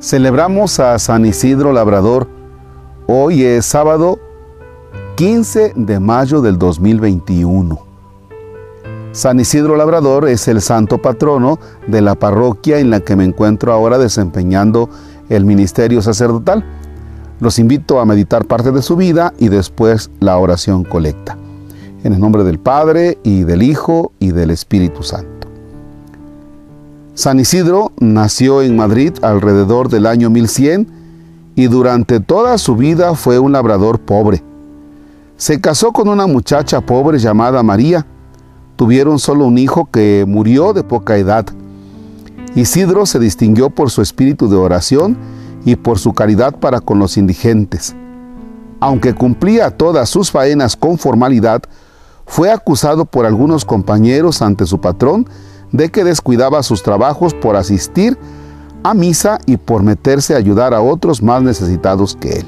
Celebramos a San Isidro Labrador. Hoy es sábado 15 de mayo del 2021. San Isidro Labrador es el santo patrono de la parroquia en la que me encuentro ahora desempeñando el ministerio sacerdotal. Los invito a meditar parte de su vida y después la oración colecta. En el nombre del Padre y del Hijo y del Espíritu Santo. San Isidro nació en Madrid alrededor del año 1100 y durante toda su vida fue un labrador pobre. Se casó con una muchacha pobre llamada María. Tuvieron solo un hijo que murió de poca edad. Isidro se distinguió por su espíritu de oración y por su caridad para con los indigentes. Aunque cumplía todas sus faenas con formalidad, fue acusado por algunos compañeros ante su patrón de que descuidaba sus trabajos por asistir a misa y por meterse a ayudar a otros más necesitados que él.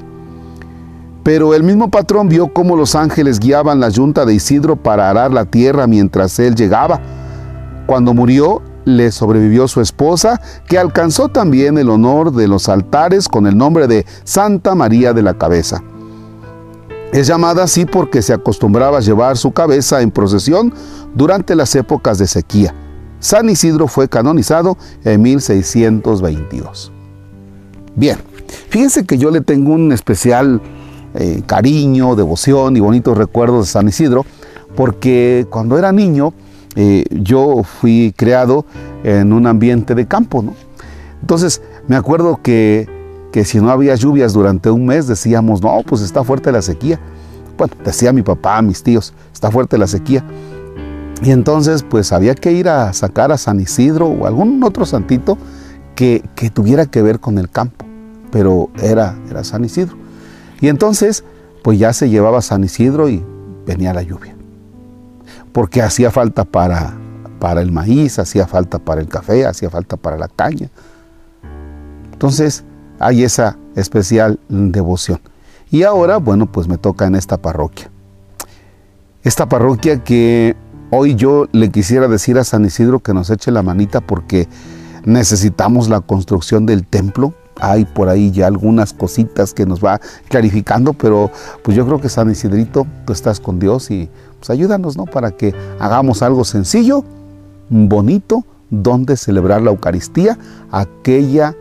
Pero el mismo patrón vio cómo los ángeles guiaban la yunta de Isidro para arar la tierra mientras él llegaba. Cuando murió, le sobrevivió su esposa, que alcanzó también el honor de los altares con el nombre de Santa María de la Cabeza. Es llamada así porque se acostumbraba a llevar su cabeza en procesión durante las épocas de sequía. San Isidro fue canonizado en 1622. Bien, fíjense que yo le tengo un especial eh, cariño, devoción y bonitos recuerdos de San Isidro, porque cuando era niño eh, yo fui creado en un ambiente de campo, ¿no? Entonces me acuerdo que, que si no había lluvias durante un mes decíamos, no, pues está fuerte la sequía. Bueno, decía mi papá, mis tíos, está fuerte la sequía. Y entonces pues había que ir a sacar a San Isidro o algún otro santito que, tuviera que ver con el campo, pero era, era San Isidro. Y entonces pues ya se llevaba San Isidro y venía la lluvia, porque hacía falta para, para el maíz, hacía falta para el café, hacía falta para la caña. Entonces hay esa especial devoción. Y ahora, bueno, pues me toca en esta parroquia. Esta parroquia que Hoy yo le quisiera decir a San Isidro que nos eche la manita porque necesitamos la construcción del templo. Hay por ahí ya algunas cositas que nos va clarificando, pero pues yo creo que San Isidrito, tú estás con Dios y pues ayúdanos, ¿no? Para que hagamos algo sencillo, bonito, donde celebrar la Eucaristía, aquella,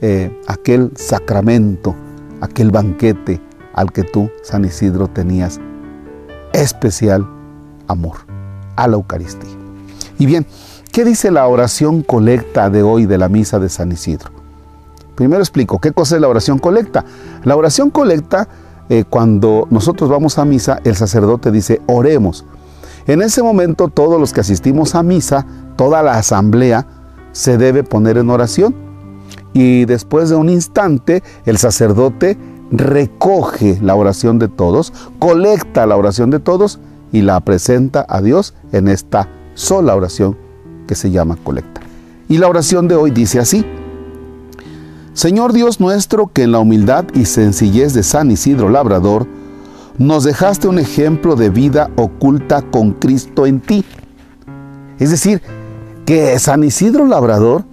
eh, aquel sacramento, aquel banquete al que tú, San Isidro, tenías especial amor a la Eucaristía. Y bien, ¿qué dice la oración colecta de hoy de la misa de San Isidro? Primero explico, ¿qué cosa es la oración colecta? La oración colecta, eh, cuando nosotros vamos a misa, el sacerdote dice, oremos. En ese momento todos los que asistimos a misa, toda la asamblea, se debe poner en oración. Y después de un instante, el sacerdote recoge la oración de todos, colecta la oración de todos y la presenta a Dios en esta sola oración que se llama colecta. Y la oración de hoy dice así, Señor Dios nuestro, que en la humildad y sencillez de San Isidro Labrador, nos dejaste un ejemplo de vida oculta con Cristo en ti. Es decir, que San Isidro Labrador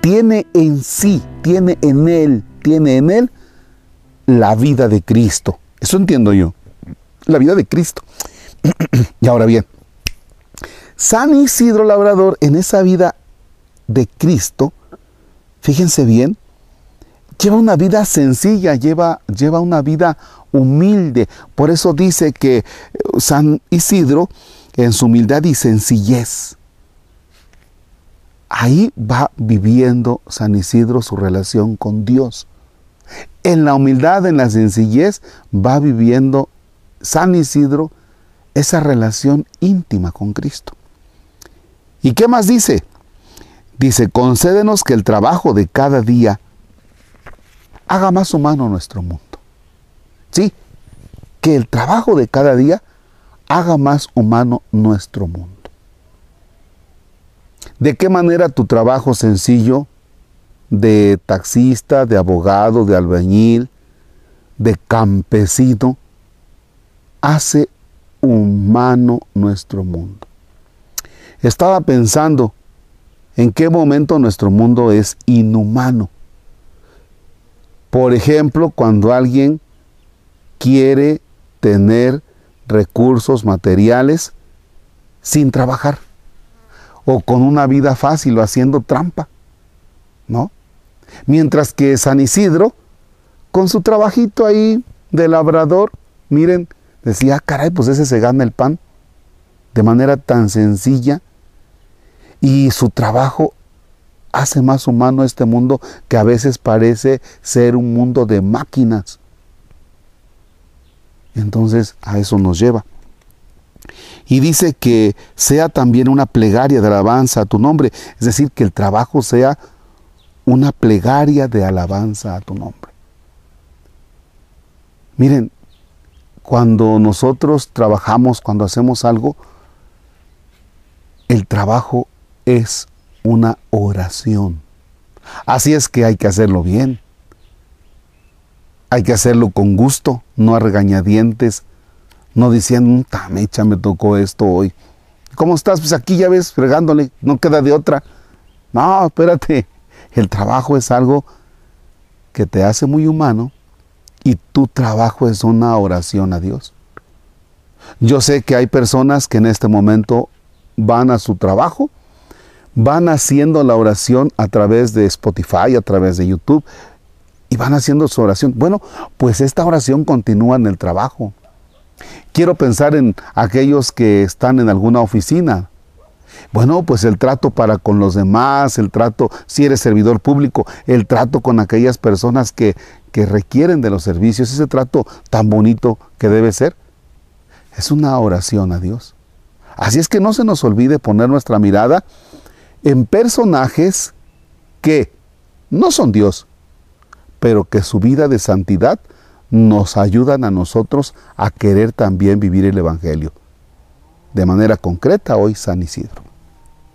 tiene en sí, tiene en él, tiene en él la vida de Cristo. Eso entiendo yo, la vida de Cristo. y ahora bien, San Isidro Labrador en esa vida de Cristo, fíjense bien, lleva una vida sencilla, lleva, lleva una vida humilde. Por eso dice que eh, San Isidro, en su humildad y sencillez, ahí va viviendo San Isidro su relación con Dios. En la humildad, en la sencillez, va viviendo San Isidro esa relación íntima con Cristo. ¿Y qué más dice? Dice, concédenos que el trabajo de cada día haga más humano nuestro mundo. Sí, que el trabajo de cada día haga más humano nuestro mundo. ¿De qué manera tu trabajo sencillo de taxista, de abogado, de albañil, de campesino, hace nuestro mundo. Estaba pensando en qué momento nuestro mundo es inhumano. Por ejemplo, cuando alguien quiere tener recursos materiales sin trabajar o con una vida fácil o haciendo trampa, ¿no? Mientras que San Isidro, con su trabajito ahí de labrador, miren, decía, ah, caray, pues ese se gana el pan de manera tan sencilla y su trabajo hace más humano este mundo que a veces parece ser un mundo de máquinas. Entonces a eso nos lleva. Y dice que sea también una plegaria de alabanza a tu nombre, es decir, que el trabajo sea una plegaria de alabanza a tu nombre. Miren, cuando nosotros trabajamos, cuando hacemos algo, el trabajo es una oración. Así es que hay que hacerlo bien. Hay que hacerlo con gusto, no a regañadientes, no diciendo, mecha, me tocó esto hoy. ¿Cómo estás? Pues aquí ya ves, fregándole, no queda de otra. No, espérate, el trabajo es algo que te hace muy humano y tu trabajo es una oración a Dios. Yo sé que hay personas que en este momento van a su trabajo, van haciendo la oración a través de Spotify, a través de YouTube, y van haciendo su oración. Bueno, pues esta oración continúa en el trabajo. Quiero pensar en aquellos que están en alguna oficina. Bueno, pues el trato para con los demás, el trato, si eres servidor público, el trato con aquellas personas que, que requieren de los servicios, ese trato tan bonito que debe ser, es una oración a Dios. Así es que no se nos olvide poner nuestra mirada en personajes que no son Dios, pero que su vida de santidad nos ayudan a nosotros a querer también vivir el Evangelio. De manera concreta hoy San Isidro.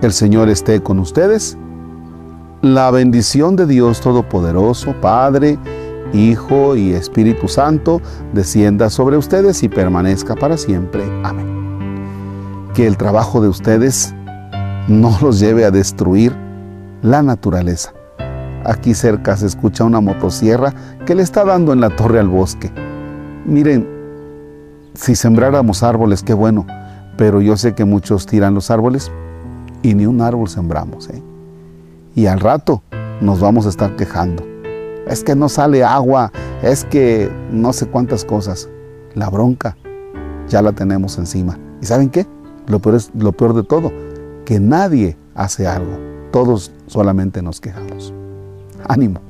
El Señor esté con ustedes. La bendición de Dios Todopoderoso, Padre, Hijo y Espíritu Santo, descienda sobre ustedes y permanezca para siempre. Amén. Que el trabajo de ustedes no los lleve a destruir la naturaleza. Aquí cerca se escucha una motosierra que le está dando en la torre al bosque. Miren, si sembráramos árboles, qué bueno, pero yo sé que muchos tiran los árboles y ni un árbol sembramos. ¿eh? Y al rato nos vamos a estar quejando. Es que no sale agua, es que no sé cuántas cosas. La bronca ya la tenemos encima. ¿Y saben qué? Lo peor, es, lo peor de todo, que nadie hace algo todos solamente nos quejamos. Ánimo.